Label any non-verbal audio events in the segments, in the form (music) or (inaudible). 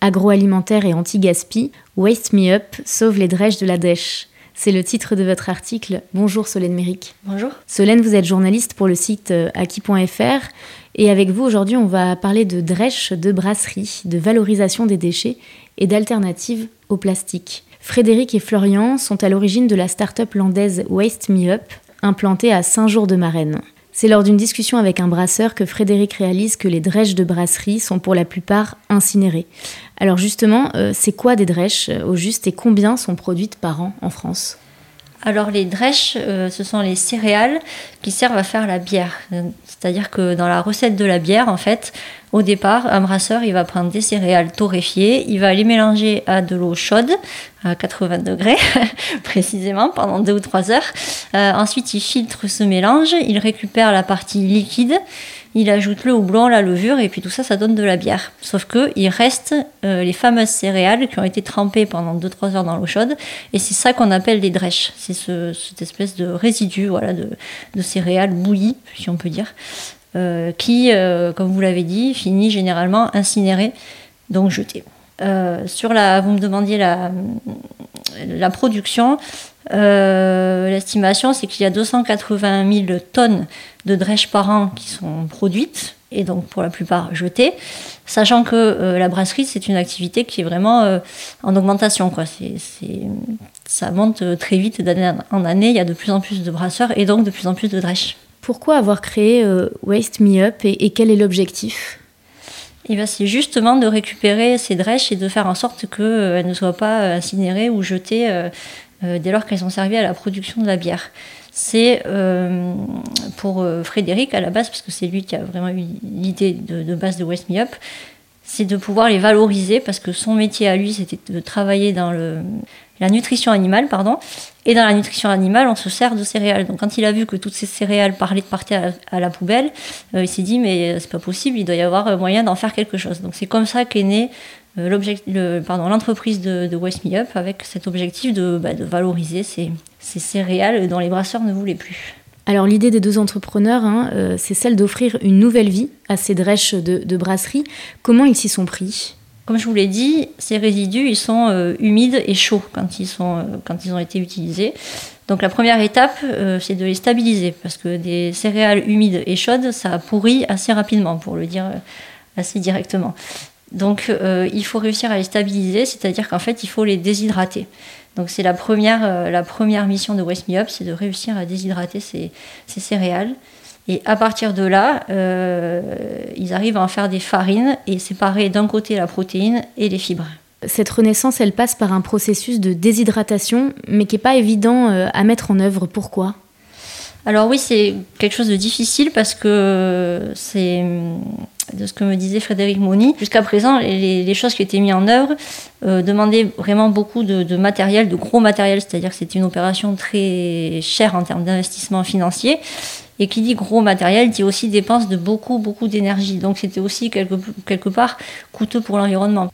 Agroalimentaire et anti-gaspi, Waste Me Up sauve les drèches de la dèche. C'est le titre de votre article. Bonjour Solène Méric. Bonjour. Solène, vous êtes journaliste pour le site euh, Aki.fr et avec vous aujourd'hui on va parler de drèches de brasserie, de valorisation des déchets et d'alternatives au plastique. Frédéric et Florian sont à l'origine de la start-up landaise Waste Me Up, implantée à Saint-Jour-de-Marraine. C'est lors d'une discussion avec un brasseur que Frédéric réalise que les drèches de brasserie sont pour la plupart incinérées. Alors justement, euh, c'est quoi des drèches euh, au juste et combien sont produites par an en France? Alors les drèches, euh, ce sont les céréales qui servent à faire la bière. C'est-à-dire que dans la recette de la bière, en fait, au départ, un brasseur, il va prendre des céréales torréfiées, il va les mélanger à de l'eau chaude, à 80 degrés (laughs) précisément, pendant deux ou trois heures. Euh, ensuite, il filtre ce mélange, il récupère la partie liquide, il ajoute le houblon, la levure, et puis tout ça, ça donne de la bière. Sauf que il reste euh, les fameuses céréales qui ont été trempées pendant 2-3 heures dans l'eau chaude, et c'est ça qu'on appelle des drèches. C'est ce, cette espèce de résidu voilà, de, céréales bouillies, si on peut dire. Euh, qui, euh, comme vous l'avez dit, finit généralement incinéré, donc jeté. Sur la, vous me demandiez la production. L'estimation, c'est qu'il y a 280 000 tonnes de drèches par an qui sont produites et donc pour la plupart jetées, sachant que la brasserie, c'est une activité qui est vraiment en augmentation. Quoi. ça monte très vite d'année en année, il y a de plus en plus de brasseurs et donc de plus en plus de drèches. Pourquoi avoir créé euh, Waste Me Up et, quel est l'objectif? Eh c'est justement de récupérer ces drèches et de faire en sorte qu'elles euh, ne soient pas euh, incinérées ou jetées dès lors qu'elles ont servi à la production de la bière. C'est pour Frédéric à la base, parce que c'est lui qui a vraiment eu l'idée de, de, base de Waste Me Up, c'est de pouvoir les valoriser parce que son métier à lui, c'était de travailler dans la nutrition animale, pardon. Et dans la nutrition animale, on se sert de céréales. Donc quand il a vu que toutes ces céréales partaient à la, poubelle, euh, il s'est dit mais euh, c'est pas possible, il doit y avoir euh, moyen d'en faire quelque chose. Donc c'est comme ça qu'est née l'entreprise de, de Me Up avec cet objectif de, bah, de valoriser ces, ces, céréales dont les brasseurs ne voulaient plus. Alors l'idée des deux entrepreneurs, hein, c'est celle d'offrir une nouvelle vie à ces drèches de, de brasserie. Comment ils s'y sont pris? Comme je vous l'ai dit, ces résidus, ils sont euh, humides et chauds quand ils, sont, euh, quand ils ont été utilisés. Donc la première étape, euh, c'est de les stabiliser, parce que des céréales humides et chaudes, ça pourrit assez rapidement, pour le dire assez directement. Donc il faut réussir à les stabiliser, c'est-à-dire qu'en fait, il faut les déshydrater. Donc c'est la première, la première mission de West Me Up, c'est de réussir à déshydrater ces, ces céréales. Et à partir de là, euh, ils arrivent à en faire des farines et séparer d'un côté la protéine et les fibres. Cette renaissance, elle passe par un processus de déshydratation, mais qui n'est pas évident euh, à mettre en œuvre. Pourquoi? Alors oui, c'est quelque chose de difficile parce que c'est de ce que me disait Frédéric Moni. Jusqu'à présent, les, choses qui étaient mises en œuvre euh, demandaient vraiment beaucoup de, matériel, de gros matériel, c'est-à-dire que c'était une opération très chère en termes d'investissement financier. Et qui dit gros matériel dit aussi dépense de beaucoup, beaucoup d'énergie. Donc c'était aussi quelque, quelque part coûteux pour l'environnement.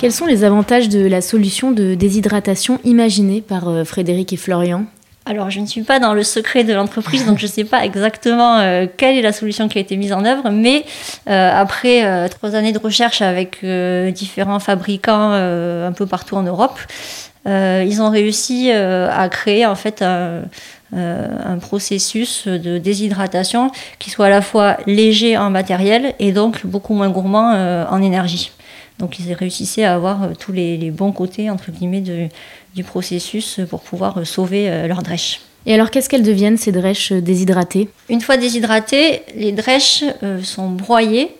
Quels sont les avantages de la solution de déshydratation imaginée par euh, Frédéric et Florian? Alors, je ne suis pas dans le secret de l'entreprise, donc je ne sais pas exactement euh, quelle est la solution qui a été mise en œuvre, mais euh, après trois années de recherche avec différents fabricants un peu partout en Europe, ils ont réussi à créer en fait un, un, processus de déshydratation qui soit à la fois léger en matériel et donc beaucoup moins gourmand en énergie. Donc ils réussissaient à avoir euh, tous les, bons côtés entre guillemets du processus pour pouvoir euh, sauver euh, leurs drèches. Et alors qu'est-ce qu'elles deviennent ces drèches déshydratées? Une fois déshydratées, les drèches sont broyées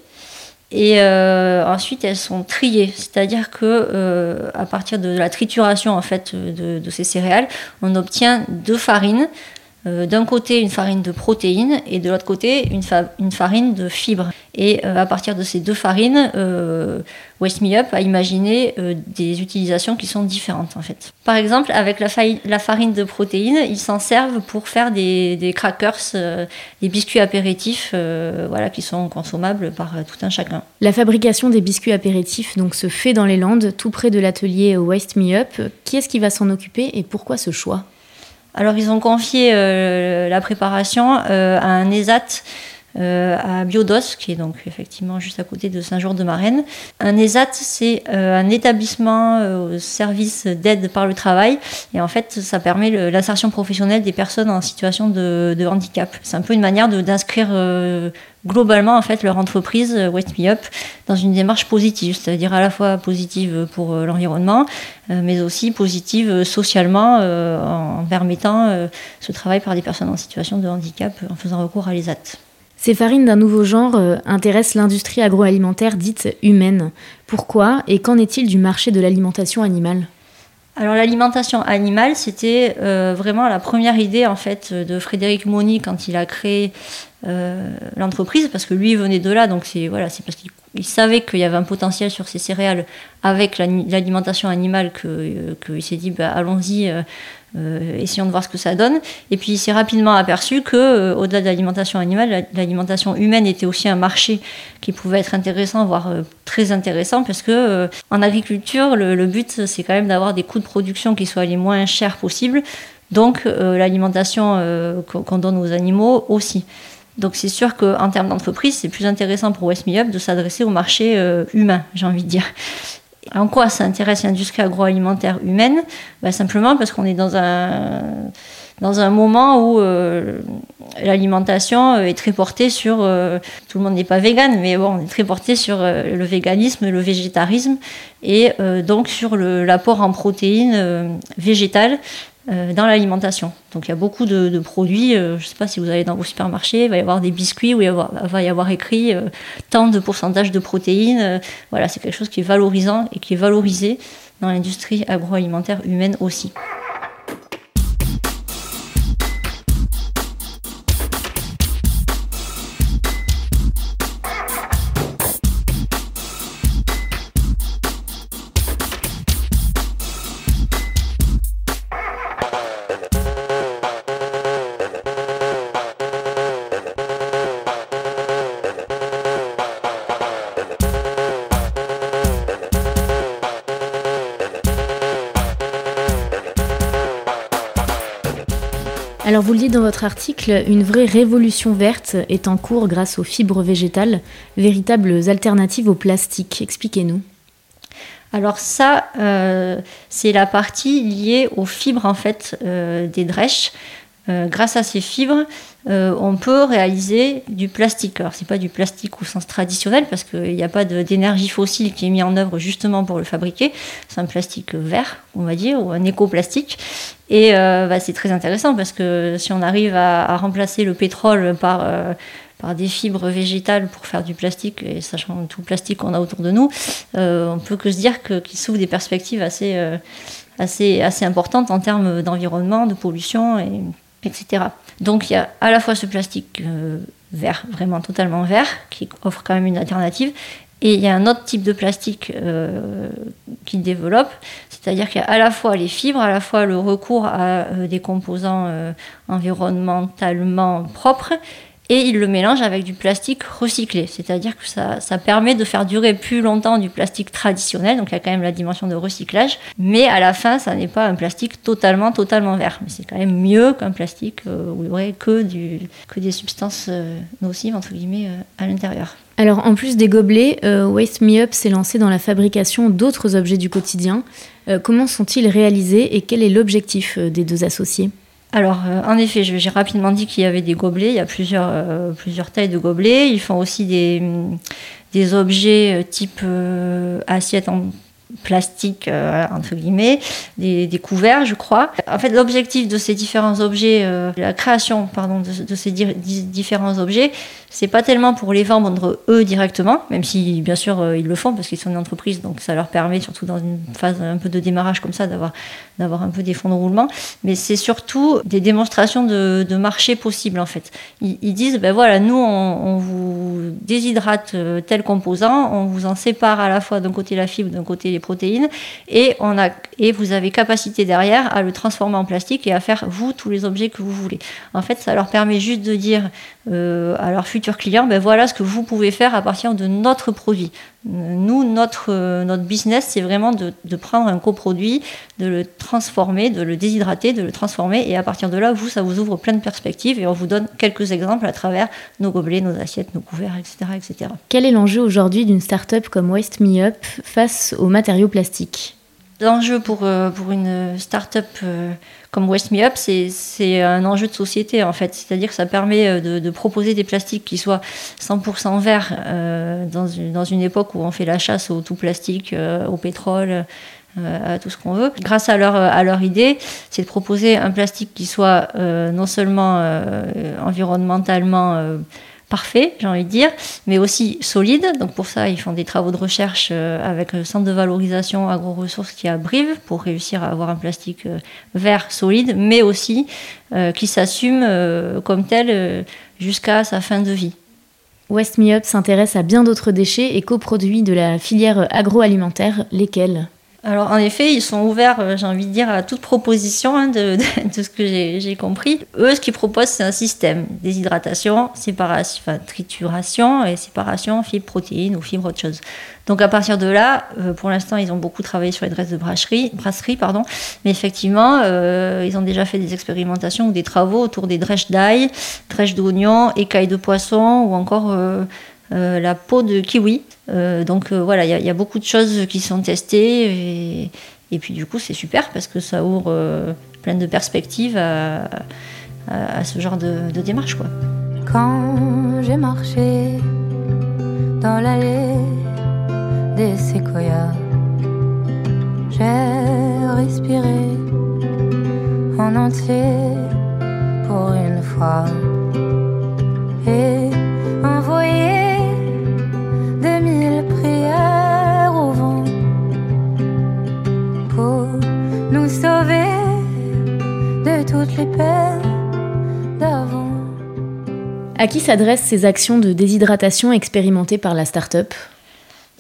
et ensuite elles sont triées, c'est-à-dire que à partir de la trituration en fait de, de ces céréales, on obtient deux farines euh, d'un côté une farine de protéines et de l'autre côté une, farine de fibres. Et euh, à partir de ces deux farines, euh, Me Up a imaginé des utilisations qui sont différentes en fait. Par exemple, avec la, farine de protéines, ils s'en servent pour faire des, crackers, des biscuits apéritifs, voilà, qui sont consommables par tout un chacun. La fabrication des biscuits apéritifs donc se fait dans les Landes, tout près de l'atelier Waste Me Up. Qui est-ce qui va s'en occuper et pourquoi ce choix? Alors ils ont confié euh, la préparation euh, à un ESAT euh, à Biodos, qui est donc effectivement juste à côté de Saint-Jean-de-Marraine. Un ESAT, c'est un établissement au service d'aide par le travail, et en fait, ça permet l'insertion professionnelle des personnes en situation de, handicap. C'est un peu une manière d'inscrire globalement en fait leur entreprise euh, West Me Up dans une démarche positive, c'est-à-dire à la fois positive pour euh, l'environnement, euh, mais aussi positive socialement en permettant ce travail par des personnes en situation de handicap en faisant recours à l'ESAT. Ces farines d'un nouveau genre intéressent l'industrie agroalimentaire dite humaine. Pourquoi et qu'en est-il du marché de l'alimentation animale? Alors l'alimentation animale, c'était vraiment la première idée en fait de Frédéric Moni quand il a créé euh, l'entreprise parce que lui venait de là, donc c'est voilà, c'est parce qu'il savait qu'il y avait un potentiel sur ces céréales avec l'alimentation animale qu'il que s'est dit bah, allons-y, euh, euh, essayons de voir ce que ça donne. Et puis il s'est rapidement aperçu que au-delà de l'alimentation animale, l'alimentation humaine était aussi un marché qui pouvait être intéressant, voire très intéressant, parce que en agriculture, le but c'est quand même d'avoir des coûts de production qui soient les moins chers possibles. Donc l'alimentation qu'on donne aux animaux aussi. Donc c'est sûr qu'en termes d'entreprise, c'est plus intéressant pour West Me Up de s'adresser au marché euh, humain, j'ai envie de dire. En quoi ça intéresse l'industrie agroalimentaire humaine? Bah, Simplement parce qu'on est dans un, dans un moment où euh, l'alimentation euh, est très portée sur... tout le monde n'est pas vegan, mais bon, on est très porté sur le véganisme, le végétarisme, et donc sur l'apport en protéines végétales dans l'alimentation. Donc il y a beaucoup de, produits, euh, je ne sais pas si vous allez dans vos supermarchés, il va y avoir des biscuits où il va y avoir écrit euh, tant de pourcentage de protéines. voilà, c'est quelque chose qui est valorisant et qui est valorisé dans l'industrie agroalimentaire humaine aussi. Alors vous le dites dans votre article, une vraie révolution verte est en cours grâce aux fibres végétales, véritables alternatives au plastique. Expliquez-nous. Alors ça, euh, c'est la partie liée aux fibres en fait euh, des drèches. Euh, grâce à ces fibres, euh, on peut réaliser du plastique. Alors, c'est pas du plastique au sens traditionnel parce qu'il n'y a pas d'énergie fossile qui est mise en œuvre justement pour le fabriquer. C'est un plastique vert, on va dire, ou un éco-plastique. Et euh, bah, c'est très intéressant parce que si on arrive à, remplacer le pétrole par, des fibres végétales pour faire du plastique, et sachant tout le plastique qu'on a autour de nous, on peut que se dire qu'il s'ouvre des perspectives assez, assez, assez importantes en termes d'environnement, de pollution et etc. Donc il y a à la fois ce plastique euh, vert, vraiment totalement vert, qui offre quand même une alternative, et il y a un autre type de plastique euh, qui développe, c'est-à-dire qu'il y a à la fois les fibres, à la fois le recours à euh, des composants environnementalement propres, et ils le mélangent avec du plastique recyclé. C'est-à-dire que ça, permet de faire durer plus longtemps du plastique traditionnel, donc il y a quand même la dimension de recyclage, mais à la fin, ça n'est pas un plastique totalement, totalement vert. Mais c'est quand même mieux qu'un plastique euh, il que, des substances euh, nocives, entre guillemets, euh, à l'intérieur. Alors, en plus des gobelets, Waste Me Up s'est lancé dans la fabrication d'autres objets du quotidien. comment sont-ils réalisés et quel est l'objectif des deux associés? Alors, en effet, j'ai rapidement dit qu'il y avait des gobelets. Il y a plusieurs, plusieurs tailles de gobelets. Ils font aussi des, des objets type assiette en plastique, euh, entre guillemets, des, couverts, je crois. En fait, l'objectif de ces différents objets, euh, la création, pardon, de, ces différents objets, c'est pas tellement pour les vendre eux directement, même si bien sûr euh, ils le font parce qu'ils sont une entreprise, donc ça leur permet, surtout dans une phase un peu de démarrage comme ça, d'avoir d'avoir un peu des fonds de roulement. Mais c'est surtout des démonstrations de, marché possibles en fait. Ils, disent, ben voilà, nous on, vous déshydrate tel composant, on vous en sépare à la fois d'un côté la fibre, d'un côté les protéines, et on a et vous avez capacité derrière à le transformer en plastique et à faire vous tous les objets que vous voulez. En fait, ça leur permet juste de dire euh, à leurs futurs clients, ben voilà ce que vous pouvez faire à partir de notre produit. Nous, notre, euh, notre business, c'est vraiment de, de, prendre un coproduit, de le transformer, de le déshydrater, de le transformer, et à partir de là, vous, ça vous ouvre plein de perspectives, et on vous donne quelques exemples à travers nos gobelets, nos assiettes, nos couverts, etc. etc. Quel est l'enjeu aujourd'hui d'une start-up comme Waste Me Up face aux matériaux plastiques L'enjeu pour, euh, pour une start-up comme Waste Me Up, c'est un enjeu de société en fait. C'est-à-dire que ça permet euh, de, proposer des plastiques qui soient 100% verts euh, dans, une, dans, une, époque où on fait la chasse au tout plastique, euh, au pétrole. à tout ce qu'on veut. Grâce à leur, à leur idée, c'est de proposer un plastique qui soit non seulement environnementalement parfait, j'ai envie de dire, mais aussi solide. Donc pour ça, ils font des travaux de recherche euh, avec le centre de valorisation agro-ressources qui est à Brive pour réussir à avoir un plastique euh, vert solide, mais aussi euh, qui s'assume comme tel jusqu'à sa fin de vie. West Me s'intéresse à bien d'autres déchets et coproduits de la filière agroalimentaire, lesquels? Alors en effet, ils sont ouverts, euh, j'ai envie de dire, à toute proposition hein, de, ce que j'ai compris. Eux, ce qu'ils proposent, c'est un système déshydratation, séparation, enfin, trituration et séparation fibres protéines ou fibres autre chose. Donc à partir de là, euh, pour l'instant, ils ont beaucoup travaillé sur les graisses de brasserie, brasserie pardon, mais effectivement, euh, ils ont déjà fait des expérimentations ou des travaux autour des drèches d'ail, drèches d'oignon, écailles de poisson ou encore la peau de kiwi. Euh, donc euh, voilà, il y, a beaucoup de choses qui sont testées et, puis du coup c'est super parce que ça ouvre euh, plein de perspectives à, ce genre de, démarche. Quoi. Quand j'ai marché dans l'allée des séquoias, j'ai respiré en entier pour une fois. Et À qui s'adressent ces actions de déshydratation expérimentées par la start-up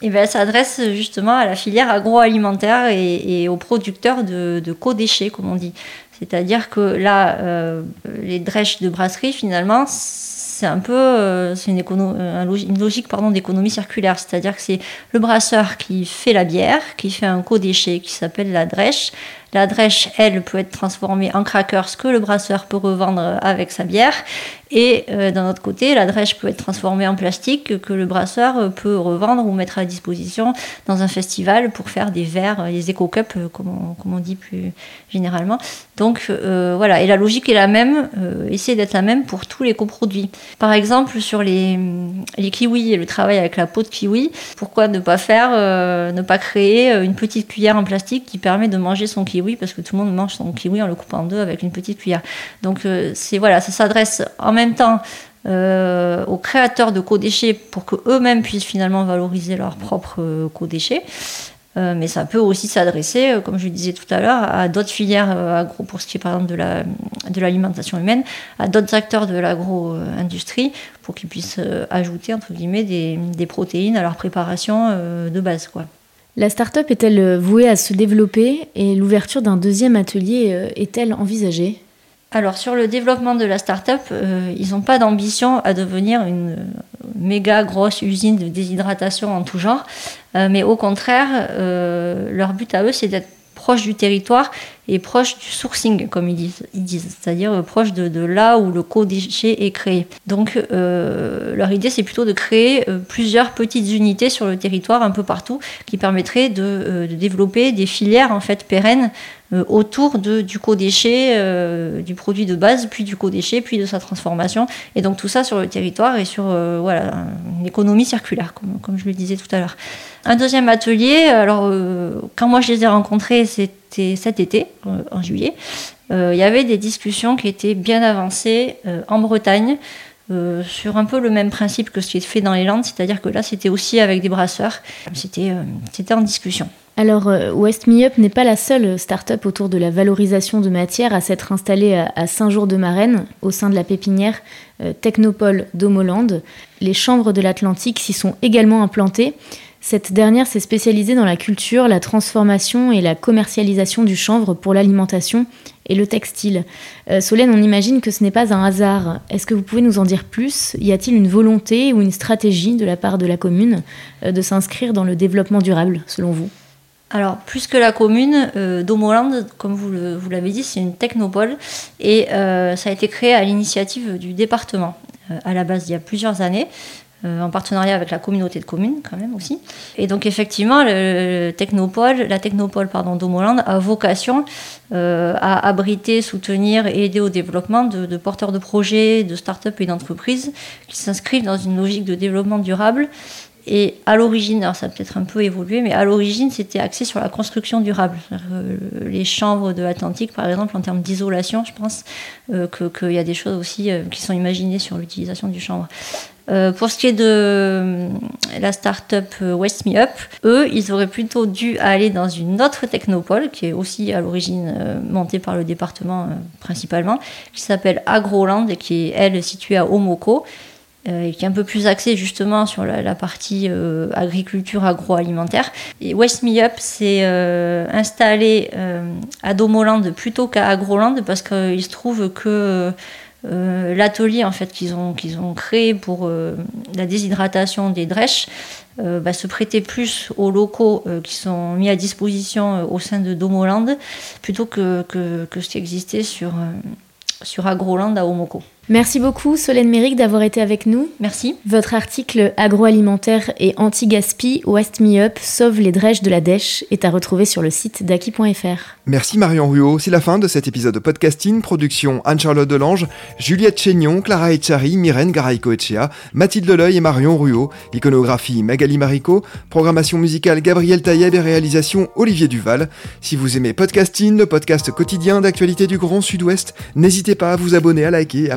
eh ben, ça s'adresse justement à la filière agroalimentaire et, aux producteurs de, co-déchets, comme on dit. C'est-à-dire que là, euh, les drèches de brasserie, finalement, c'est un peu euh, c'est une, une, logique d'économie circulaire. C'est-à-dire que c'est le brasseur qui fait la bière, qui fait un co-déchet qui s'appelle la drèche, la drèche, elle, peut être transformée en crackers que le brasseur peut revendre avec sa bière. Et euh, d'un autre côté, la drèche peut être transformée en plastique que le brasseur peut revendre ou mettre à disposition dans un festival pour faire des verres, les éco-cups, euh, comme, on, dit plus généralement. Donc euh, voilà, et la logique est la même, essayer d'être la même pour tous les coproduits. Par exemple, sur les, les kiwis et le travail avec la peau de kiwi, pourquoi ne pas faire, ne pas créer une petite cuillère en plastique qui permet de manger son kiwi kiwi parce que tout le monde mange son kiwi en le coupant en deux avec une petite cuillère. Donc euh, c'est voilà, ça s'adresse en même temps euh, aux créateurs de co-déchets pour que eux-mêmes puissent finalement valoriser leurs propres euh, co-déchets. mais ça peut aussi s'adresser, comme je le disais tout à l'heure, à d'autres filières agro, pour ce qui est par exemple de, la, de l'alimentation humaine, à d'autres acteurs de l'agro-industrie, pour qu'ils puissent ajouter entre guillemets des, des, protéines à leur préparation de base. Quoi. La start-up est-elle vouée à se développer et l'ouverture d'un deuxième atelier euh, est-elle envisagée? Alors sur le développement de la start-up, euh, ils n'ont pas d'ambition à devenir une méga grosse usine de déshydratation en tout genre, euh, mais au contraire, euh, leur but à eux, c'est d'être proche du territoire proche du sourcing, comme ils disent, c'est-à-dire euh, proche de, là où le co-déchet est créé. Donc euh, leur idée, c'est plutôt de créer euh, plusieurs petites unités sur le territoire, un peu partout, qui permettraient de, développer des filières en fait pérennes autour de, du co-déchet, du produit de base, puis du co-déchet, puis de sa transformation. Et donc tout ça sur le territoire et sur voilà, une économie circulaire, comme, je le disais tout à l'heure. Un deuxième atelier, alors quand moi je les ai rencontrés, cet été, euh, en juillet, euh, il y avait des discussions qui étaient bien avancées en Bretagne. Euh, sur un peu le même principe que ce qui est fait dans les Landes, c'est-à-dire que là c'était aussi avec des brasseurs, c'était en discussion. Alors, West Me Up n'est pas la seule start-up autour de la valorisation de matière à s'être installée à, Saint-Jour-de-Marraine, au sein de la pépinière euh, Technopole d'Homoland. Les chambres de l'Atlantique s'y sont également implantées. Cette dernière s'est spécialisée dans la culture, la transformation et la commercialisation du chanvre pour l'alimentation et le textile. Euh, Solène, on imagine que ce n'est pas un hasard. Est-ce que vous pouvez nous en dire plus? Y a-t-il une volonté ou une stratégie de la part de la commune euh, de s'inscrire dans le développement durable, selon vous? Alors, plus que la commune, euh, Domoland, comme vous, vous l'avez dit, c'est une technopole et ça a été créé à l'initiative du département à la base il y a plusieurs années. Euh, en partenariat avec la communauté de communes quand même aussi. Et donc effectivement, le, le technopole, la technopole pardon, Domoland a vocation euh, à abriter, soutenir et aider au développement de, de porteurs de projets, de start-up et d'entreprises qui s'inscrivent dans une logique de développement durable et à l'origine, alors ça a peut-être un peu évolué, mais à l'origine, c'était axé sur la construction durable. Euh, les chambres de l'Atlantique, par exemple, en termes d'isolation, je pense euh, qu'il y a des choses aussi euh, qui sont imaginées sur l'utilisation du chanvre. Euh, pour ce qui est de la start-up West Me Up, eux, ils auraient plutôt dû aller dans une autre technopole, qui est aussi à l'origine montée par le département principalement, qui s'appelle Agroland et qui est, elle, située à Omoko euh, qui est un peu plus axé justement sur la, partie euh, agriculture agroalimentaire. Et West Me Up s'est euh, installé à Domoland plutôt qu'à Agroland parce qu'il se trouve que l'atelier en fait qu'ils ont, qu'ils ont créé pour la déshydratation des drèches bah, se prêtait plus aux locaux qui sont mis à disposition au sein de Domoland plutôt que, que, que ce qui existait sur, sur Agroland à Omoko. Merci beaucoup Solène Méric d'avoir été avec nous. Merci. Votre article agroalimentaire et anti-gaspi West Me Up sauve les drèches de la dèche est à retrouver sur le site d'Aki.fr. Merci Marion Ruot. C'est la fin de cet épisode de podcasting. Production Anne-Charlotte Delange, Juliette Chénion, Clara Echari, Myrène Garaïco-Echea, Mathilde Leleuil et Marion Ruot. Iconographie Magali Marico. Programmation musicale Gabriel Taïeb et réalisation Olivier Duval. Si vous aimez podcasting, le podcast quotidien d'actualité du Grand Sud-Ouest, n'hésitez pas à vous abonner, à liker et à